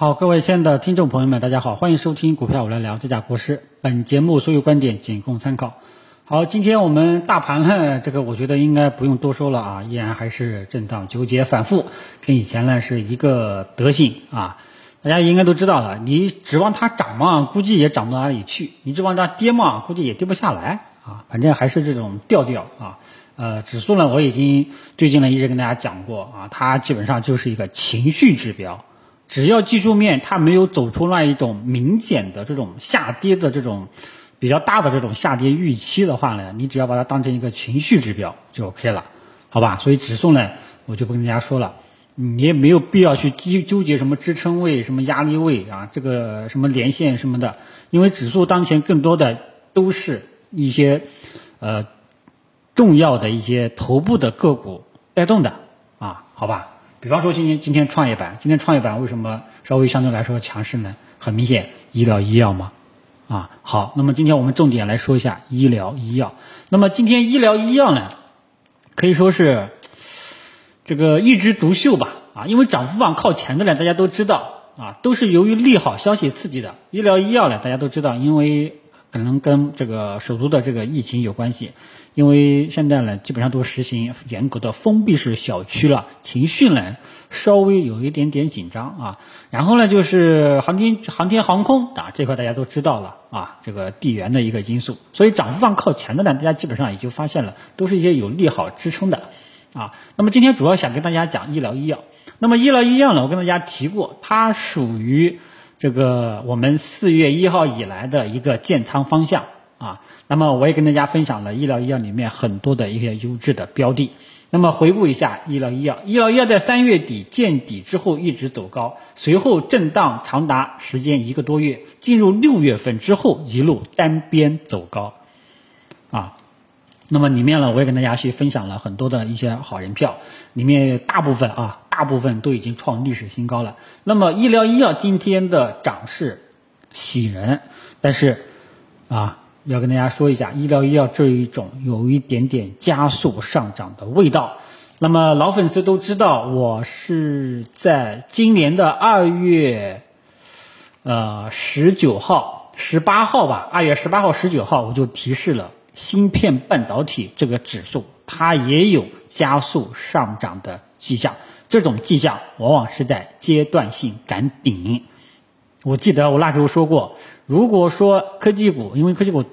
好，各位亲爱的听众朋友们，大家好，欢迎收听股票我来聊，这家国师。本节目所有观点仅供参考。好，今天我们大盘呢，这个我觉得应该不用多说了啊，依然还是震荡纠结反复，跟以前呢是一个德性啊。大家应该都知道了，你指望它涨嘛，估计也涨不到哪里去；你指望它跌嘛，估计也跌不下来啊。反正还是这种调调啊。呃，指数呢，我已经最近呢一直跟大家讲过啊，它基本上就是一个情绪指标。只要技术面它没有走出那一种明显的这种下跌的这种比较大的这种下跌预期的话呢，你只要把它当成一个情绪指标就 OK 了，好吧？所以指数呢，我就不跟大家说了，你也没有必要去纠纠结什么支撑位、什么压力位啊，这个什么连线什么的，因为指数当前更多的都是一些呃重要的一些头部的个股带动的啊，好吧？比方说今天今天创业板，今天创业板为什么稍微相对来说强势呢？很明显，医疗医药嘛，啊好，那么今天我们重点来说一下医疗医药。那么今天医疗医药呢，可以说是这个一枝独秀吧，啊，因为涨幅榜靠前的呢，大家都知道啊，都是由于利好消息刺激的。医疗医药呢，大家都知道，因为可能跟这个首都的这个疫情有关系。因为现在呢，基本上都实行严格的封闭式小区了，情绪呢稍微有一点点紧张啊。然后呢，就是航天航天航空啊这块大家都知道了啊，这个地缘的一个因素，所以涨幅放靠前的呢，大家基本上也就发现了，都是一些有利好支撑的啊。那么今天主要想跟大家讲医疗医药。那么医疗医药呢，我跟大家提过，它属于这个我们四月一号以来的一个建仓方向。啊，那么我也跟大家分享了医疗医药里面很多的一些优质的标的。那么回顾一下医疗医药，医疗医药在三月底见底之后一直走高，随后震荡长达时间一个多月，进入六月份之后一路单边走高。啊，那么里面呢，我也跟大家去分享了很多的一些好人票，里面大部分啊，大部分都已经创历史新高了。那么医疗医药今天的涨势喜人，但是啊。要跟大家说一下，医疗医药这一种有一点点加速上涨的味道。那么老粉丝都知道，我是在今年的二月，呃十九号、十八号吧，二月十八号、十九号我就提示了芯片半导体这个指数，它也有加速上涨的迹象。这种迹象往往是在阶段性赶顶。我记得我那时候说过，如果说科技股，因为科技股。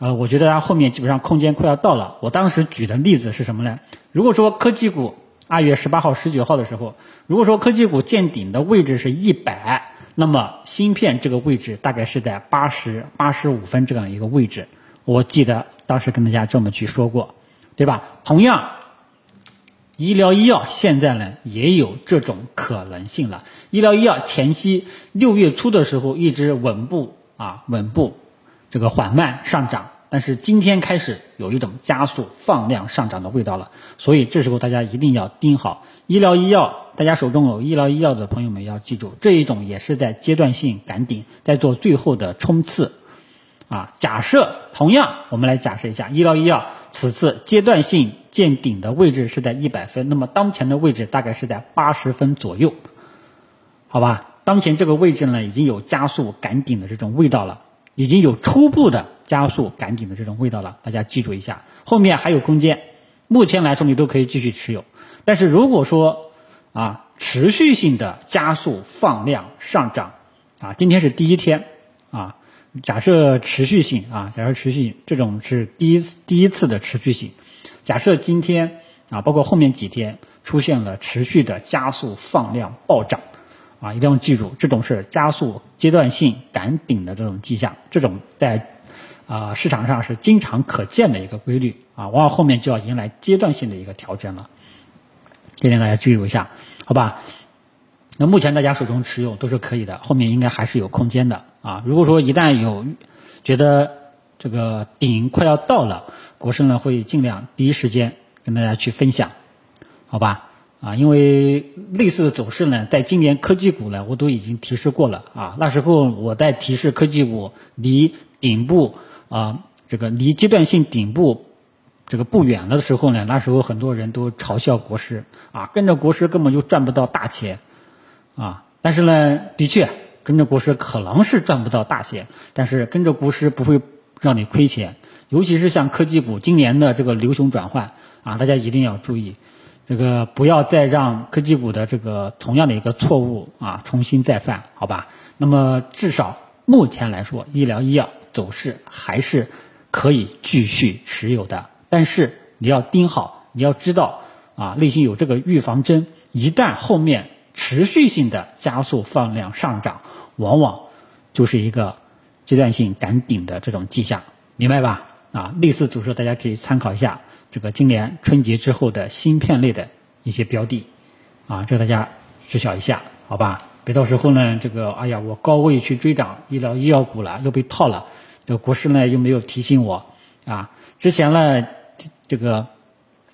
呃，我觉得它后面基本上空间快要到了。我当时举的例子是什么呢？如果说科技股二月十八号、十九号的时候，如果说科技股见顶的位置是一百，那么芯片这个位置大概是在八十八十五分这样一个位置。我记得当时跟大家这么去说过，对吧？同样，医疗医药现在呢也有这种可能性了。医疗医药前期六月初的时候一直稳步啊稳步。这个缓慢上涨，但是今天开始有一种加速放量上涨的味道了，所以这时候大家一定要盯好医疗医药。大家手中有医疗医药的朋友们要记住，这一种也是在阶段性赶顶，在做最后的冲刺。啊，假设同样，我们来假设一下，医疗医药此次阶段性见顶的位置是在一百分，那么当前的位置大概是在八十分左右，好吧？当前这个位置呢，已经有加速赶顶的这种味道了。已经有初步的加速赶顶的这种味道了，大家记住一下，后面还有空间。目前来说，你都可以继续持有。但是如果说啊，持续性的加速放量上涨啊，今天是第一天，假设持续性啊，假设持续性这种是第一次第一次的持续性。假设今天啊，包括后面几天出现了持续的加速放量暴涨。啊，一定要记住，这种是加速阶段性赶顶的这种迹象，这种在啊市场上是经常可见的一个规律啊，往往后面就要迎来阶段性的一个调整了，这点大家记住一下，好吧？那目前大家手中持有都是可以的，后面应该还是有空间的啊。如果说一旦有觉得这个顶快要到了，国盛呢会尽量第一时间跟大家去分享，好吧？啊，因为类似的走势呢，在今年科技股呢，我都已经提示过了啊。那时候我在提示科技股离顶部啊，这个离阶段性顶部这个不远了的时候呢，那时候很多人都嘲笑国师啊，跟着国师根本就赚不到大钱啊。但是呢，的确跟着国师可能是赚不到大钱，但是跟着国师不会让你亏钱。尤其是像科技股今年的这个牛熊转换啊，大家一定要注意，这个不要再让科技股的这个同样的一个错误啊重新再犯，好吧？那么至少目前来说，医疗医药走势还是可以继续持有的，但是你要盯好，你要知道啊，内心有这个预防针，一旦后面持续性的加速放量上涨，往往就是一个阶段性赶顶的这种迹象，明白吧？啊，类似组织大家可以参考一下这个今年春节之后的芯片类的一些标的，啊，这大家知晓一下，好吧？别到时候呢，这个哎呀，我高位去追涨医疗医药股了，又被套了，这个国师呢又没有提醒我，啊，之前呢这个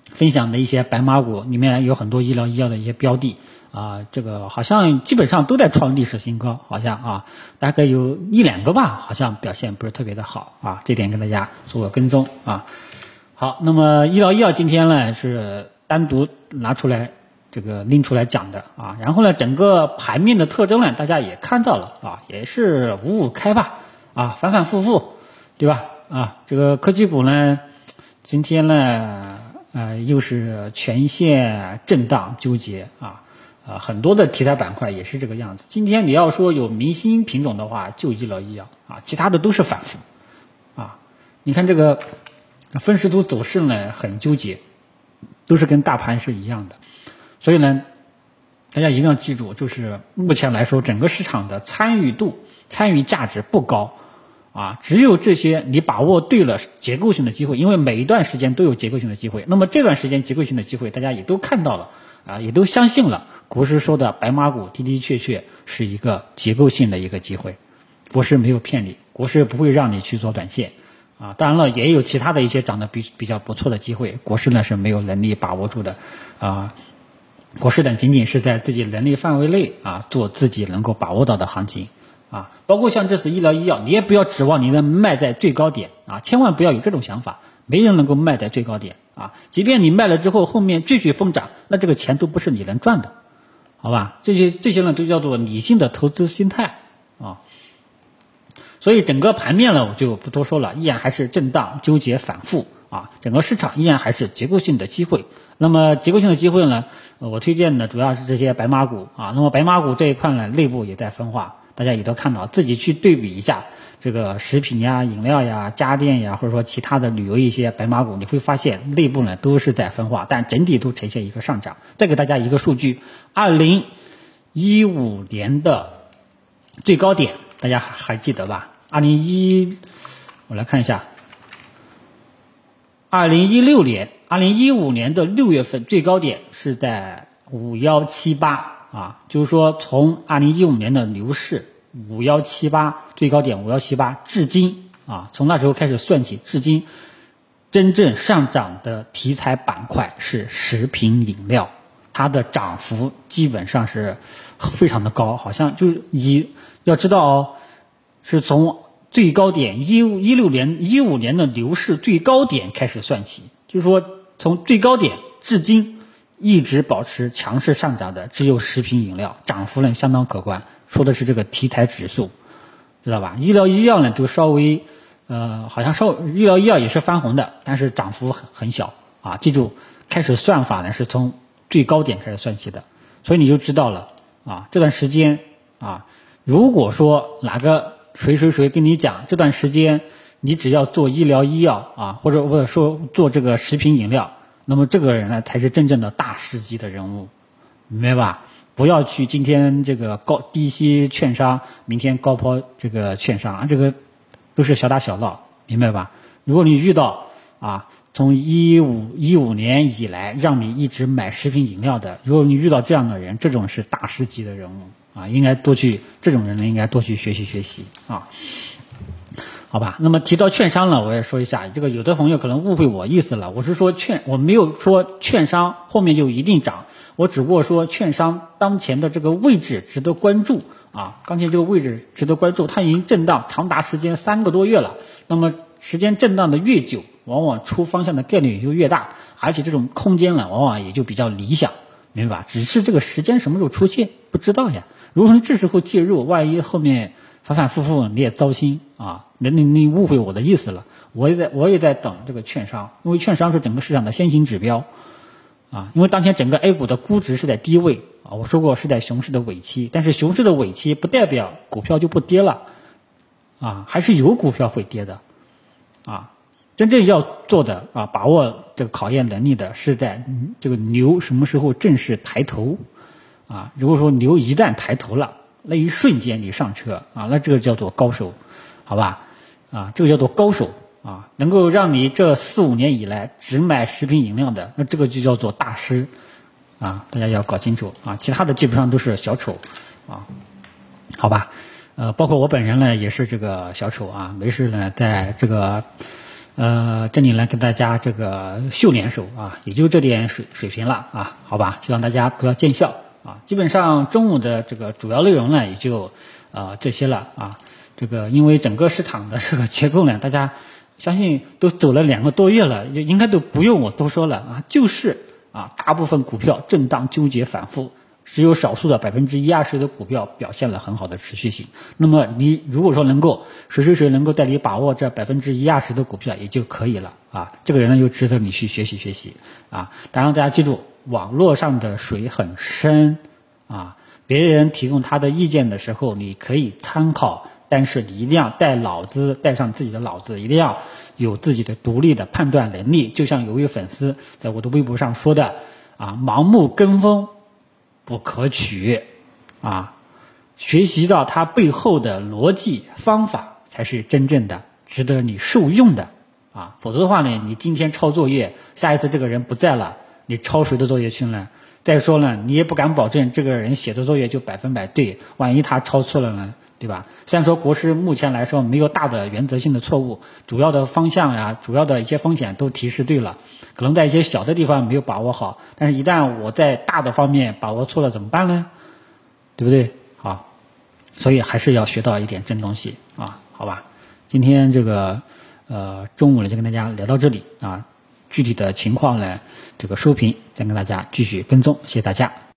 分享的一些白马股里面有很多医疗医药的一些标的。啊，这个好像基本上都在创历史新高，好像啊，大概有一两个吧，好像表现不是特别的好啊，这点跟大家做个跟踪啊。好，那么医疗医药今天呢是单独拿出来这个拎出来讲的啊，然后呢整个盘面的特征呢大家也看到了啊，也是五五开吧啊，反反复复，对吧？啊，这个科技股呢今天呢呃又是全线震荡纠结啊。啊，很多的题材板块也是这个样子。今天你要说有明星品种的话，就医疗医药啊，其他的都是反复。啊，你看这个分时图走势呢，很纠结，都是跟大盘是一样的。所以呢，大家一定要记住，就是目前来说，整个市场的参与度、参与价值不高。啊，只有这些你把握对了结构性的机会，因为每一段时间都有结构性的机会。那么这段时间结构性的机会，大家也都看到了啊，也都相信了。国师说的白马股的的确确是一个结构性的一个机会，国师没有骗你，国师不会让你去做短线，啊，当然了，也有其他的一些涨得比比较不错的机会，国师呢是没有能力把握住的，啊，国师呢仅仅是在自己能力范围内啊做自己能够把握到的行情，啊，包括像这次医疗医药，你也不要指望你能卖在最高点，啊，千万不要有这种想法，没人能够卖在最高点，啊，即便你卖了之后后面继续疯涨，那这个钱都不是你能赚的。好吧，这些这些呢都叫做理性的投资心态啊，所以整个盘面呢我就不多说了，依然还是震荡、纠结、反复啊，整个市场依然还是结构性的机会。那么结构性的机会呢，我推荐的主要是这些白马股啊。那么白马股这一块呢，内部也在分化，大家也都看到，自己去对比一下。这个食品呀、饮料呀、家电呀，或者说其他的旅游一些白马股，你会发现内部呢都是在分化，但整体都呈现一个上涨。再给大家一个数据，二零一五年的最高点，大家还还记得吧？二零一，我来看一下，二零一六年、二零一五年的六月份最高点是在五幺七八啊，就是说从二零一五年的牛市。五幺七八最高点五幺七八，至今啊，从那时候开始算起，至今真正上涨的题材板块是食品饮料，它的涨幅基本上是非常的高，好像就是以要知道哦，是从最高点一一六年一五年的牛市最高点开始算起，就是说从最高点至今一直保持强势上涨的只有食品饮料，涨幅呢相当可观。说的是这个题材指数，知道吧？医疗医药呢，都稍微，呃，好像稍医疗医药也是翻红的，但是涨幅很很小啊。记住，开始算法呢是从最高点开始算起的，所以你就知道了啊。这段时间啊，如果说哪个谁谁谁跟你讲这段时间你只要做医疗医药啊，或者或者说做这个食品饮料，那么这个人呢才是真正的大师级的人物，明白吧？不要去今天这个高低吸券商，明天高抛这个券商啊，这个都是小打小闹，明白吧？如果你遇到啊，从一五一五年以来让你一直买食品饮料的，如果你遇到这样的人，这种是大师级的人物啊，应该多去这种人呢，应该多去学习学习啊。好吧，那么提到券商呢，我也说一下，这个有的朋友可能误会我意思了，我是说券，我没有说券商后面就一定涨。我只不过说，券商当前的这个位置值得关注啊，当前这个位置值得关注，它已经震荡长达时间三个多月了。那么时间震荡的越久，往往出方向的概率也就越大，而且这种空间呢，往往也就比较理想，明白吧？只是这个时间什么时候出现，不知道呀。如果说这时候介入，万一后面反反复复你也糟心啊，那你你误会我的意思了。我也在我也在等这个券商，因为券商是整个市场的先行指标啊。因为当前整个 A 股的估值是在低位啊，我说过是在熊市的尾期，但是熊市的尾期不代表股票就不跌了啊，还是有股票会跌的啊。真正要做的啊，把握这个考验能力的是在这个牛什么时候正式抬头啊？如果说牛一旦抬头了，那一瞬间你上车啊，那这个叫做高手，好吧？啊，这个叫做高手啊，能够让你这四五年以来只买食品饮料的，那这个就叫做大师啊！大家要搞清楚啊，其他的基本上都是小丑啊，好吧？呃，包括我本人呢，也是这个小丑啊，没事呢，在这个。呃，这里来跟大家这个秀联手啊，也就这点水水平了啊，好吧，希望大家不要见笑啊。基本上中午的这个主要内容呢，也就啊这些了啊。这个因为整个市场的这个结构呢，大家相信都走了两个多月了，应该都不用我多说了啊，就是啊，大部分股票震荡纠结反复。只有少数的百分之一二十的股票表现了很好的持续性。那么你如果说能够谁谁谁能够带你把握这百分之一二十的股票也就可以了啊。这个人呢就值得你去学习学习啊。当然大家记住，网络上的水很深啊。别人提供他的意见的时候，你可以参考，但是你一定要带脑子，带上自己的脑子，一定要有自己的独立的判断能力。就像有位粉丝在我的微博上说的啊，盲目跟风。不可取，啊，学习到它背后的逻辑方法才是真正的值得你受用的，啊，否则的话呢，你今天抄作业，下一次这个人不在了，你抄谁的作业去呢？再说了，你也不敢保证这个人写的作业就百分百对，万一他抄错了呢？对吧？虽然说国师目前来说没有大的原则性的错误，主要的方向呀，主要的一些风险都提示对了，可能在一些小的地方没有把握好，但是一旦我在大的方面把握错了怎么办呢？对不对？好，所以还是要学到一点真东西啊，好吧？今天这个呃中午呢就跟大家聊到这里啊，具体的情况呢这个收评再跟大家继续跟踪，谢谢大家。